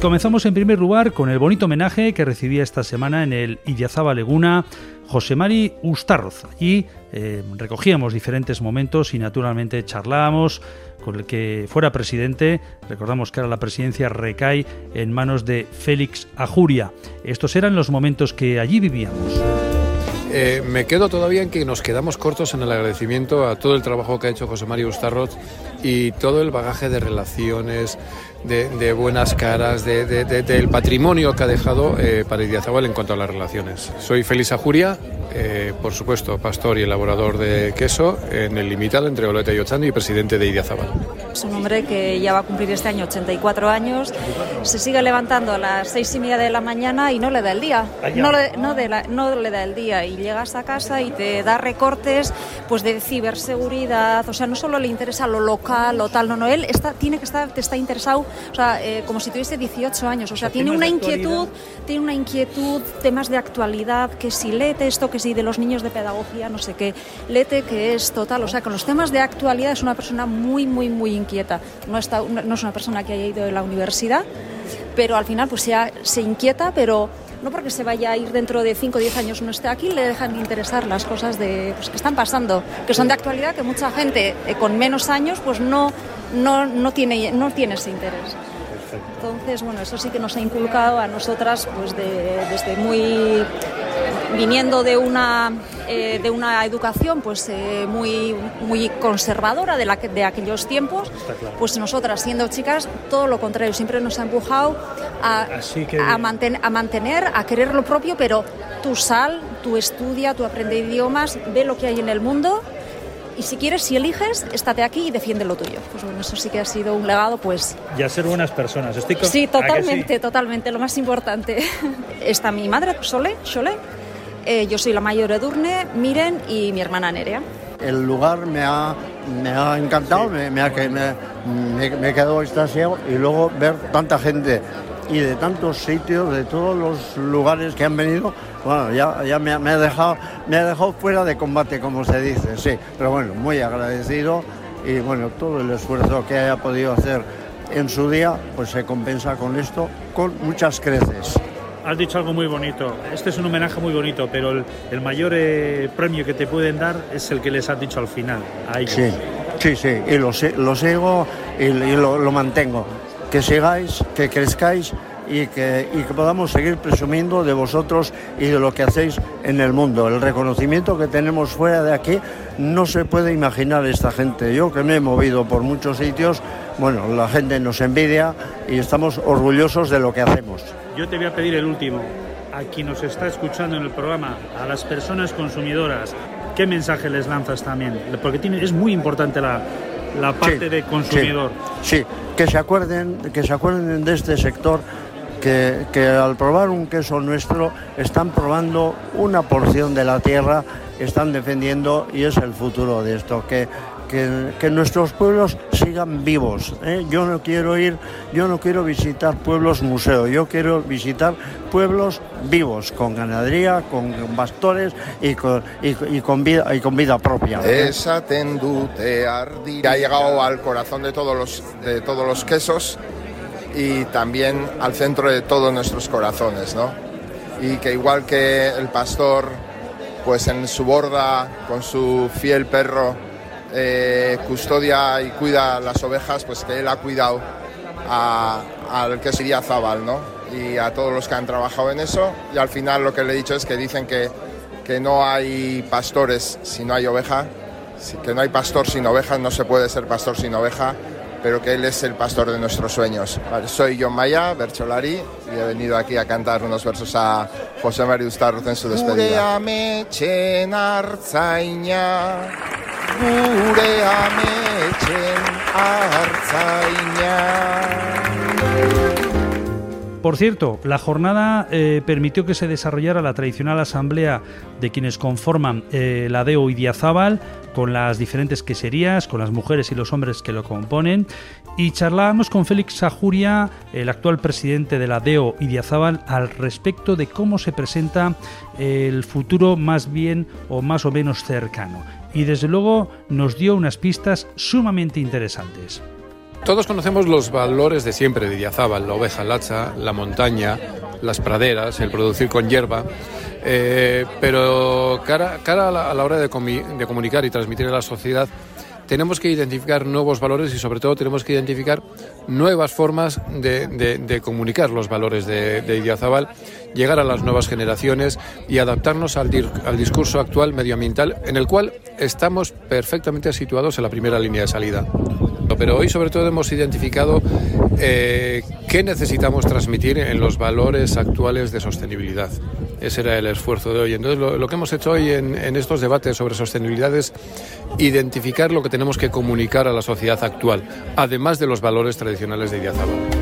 comenzamos en primer lugar con el bonito homenaje que recibía esta semana en el Idiazaba Leguna José Mari Ustarroz. Allí eh, recogíamos diferentes momentos y naturalmente charlábamos con el que fuera presidente. Recordamos que ahora la presidencia recae en manos de Félix Ajuria. Estos eran los momentos que allí vivíamos. Eh, me quedo todavía en que nos quedamos cortos en el agradecimiento a todo el trabajo que ha hecho José María Ustarroz y todo el bagaje de relaciones, de, buenas caras, del patrimonio que ha dejado eh, para Idiazabal en cuanto a las relaciones. Soy Félix Ajuria, eh, por supuesto, pastor y elaborador de queso en el limitado entre Oleta y Ochando y presidente de Idiazabal. Es un hombre que ya va a cumplir este año 84 años, se sigue levantando a las seis y media de la mañana y no le da el día, no le, no, no le da el día. Y llegas a casa y te da recortes pues de ciberseguridad, o sea, no solo le interesa lo local, lo tal, no, no, él está, tiene que estar, te está interesado o sea, eh, como si tuviese 18 años. O sea, tiene una inquietud, tiene una inquietud, temas de actualidad, que si lete esto, que si de los niños de pedagogía, no sé qué, lete que es total. O sea, con los temas de actualidad es una persona muy, muy, muy inquieta. No, está, no es una persona que haya ido de la universidad, pero al final pues ya se inquieta, pero no porque se vaya a ir dentro de 5 o 10 años no esté aquí, le dejan de interesar las cosas de, pues, que están pasando, que son de actualidad, que mucha gente eh, con menos años pues no, no, no, tiene, no tiene ese interés. Entonces, bueno, eso sí que nos ha inculcado a nosotras pues desde muy viniendo de una, eh, de una educación pues eh, muy, muy conservadora de, la, de aquellos tiempos, pues nosotras siendo chicas todo lo contrario, siempre nos ha empujado a, a, a mantener, a querer lo propio, pero tú sal, tú estudia, tú aprende idiomas, ve lo que hay en el mundo y si quieres, si eliges, estate aquí y defiende lo tuyo. Pues bueno, eso sí que ha sido un legado, pues... Y a ser buenas personas. Estoy Sí, totalmente, totalmente, lo más importante. Está mi madre, Sole, Sole, eh, yo soy la mayor de Edurne, Miren y mi hermana Nerea. El lugar me ha, me ha encantado, me, me, ha, me, me he quedado extasiado y luego ver tanta gente y de tantos sitios, de todos los lugares que han venido, bueno, ya, ya me, ha dejado, me ha dejado fuera de combate, como se dice, sí. Pero bueno, muy agradecido y bueno, todo el esfuerzo que haya podido hacer en su día, pues se compensa con esto, con muchas creces. Has dicho algo muy bonito. Este es un homenaje muy bonito, pero el, mayor eh, premio que te pueden dar es el que les has dicho al final. Sí, sí, sí, y lo, lo sigo y, lo, lo mantengo que sigáis, que crezcáis y que, y que, podamos seguir presumiendo de vosotros y de lo que hacéis en el mundo. El reconocimiento que tenemos fuera de aquí no se puede imaginar esta gente. Yo que me he movido por muchos sitios, bueno, la gente nos envidia y estamos orgullosos de lo que hacemos. Yo te voy a pedir el último. A quien nos está escuchando en el programa, a las personas consumidoras, ¿qué mensaje les lanzas también? Porque es muy importante la, la parte de consumidor. Sí, que se acuerden, que se acuerden de este sector que, que, al probar un queso nuestro están probando una porción de la tierra, están defendiendo y es el futuro de esto, que, que, nuestros pueblos sigan vivos. ¿eh? Yo no quiero ir, yo no quiero visitar pueblos museo, yo quiero visitar pueblos vivos, con ganadería, con pastores y con, y, con, vida, y con vida propia. Esa tendute ha llegado al corazón de todos los, de todos los quesos y también al centro de todos nuestros corazones, ¿no? Y que igual que el pastor, pues en su borda, con su fiel perro, eh, custodia y cuida las ovejas, pues que él ha cuidado al que sería Zabal, ¿no? Y a todos los que han trabajado en eso. Y al final lo que le he dicho es que dicen que, que no hay pastores si no hay oveja, que no hay pastor sin ovejas, no se puede ser pastor sin oveja, pero que él es el pastor de nuestros sueños. soy John Maya, Bercholari, y he venido aquí a cantar unos versos a José María Ustarroz en su despedida. gure ametxen hartzainak. Por cierto, la jornada eh, permitió que se desarrollara la tradicional asamblea de quienes conforman eh, la DEO y con las diferentes queserías, con las mujeres y los hombres que lo componen, y charlábamos con Félix Sajuria, el actual presidente de la DEO y al respecto de cómo se presenta el futuro más bien o más o menos cercano y desde luego nos dio unas pistas sumamente interesantes. Todos conocemos los valores de siempre de Idiazábal, la oveja lacha, la montaña, las praderas, el producir con hierba. Eh, pero cara, cara a, la, hora de, de comunicar y transmitir a la sociedad, tenemos que identificar nuevos valores y sobre todo tenemos que identificar nuevas formas de, comunicar los valores de, de Idiazabal, llegar a las nuevas generaciones y adaptarnos al discurso actual medioambiental en el cual estamos perfectamente situados en la primera línea de salida. Pero hoy sobre todo hemos identificado eh, qué necesitamos transmitir en los valores actuales de sostenibilidad. Ese era el esfuerzo de hoy. Entonces lo, que hemos hecho hoy en, estos debates sobre sostenibilidad es identificar lo que tenemos que comunicar a la sociedad actual, además de los valores tradicionales de Idiazabal.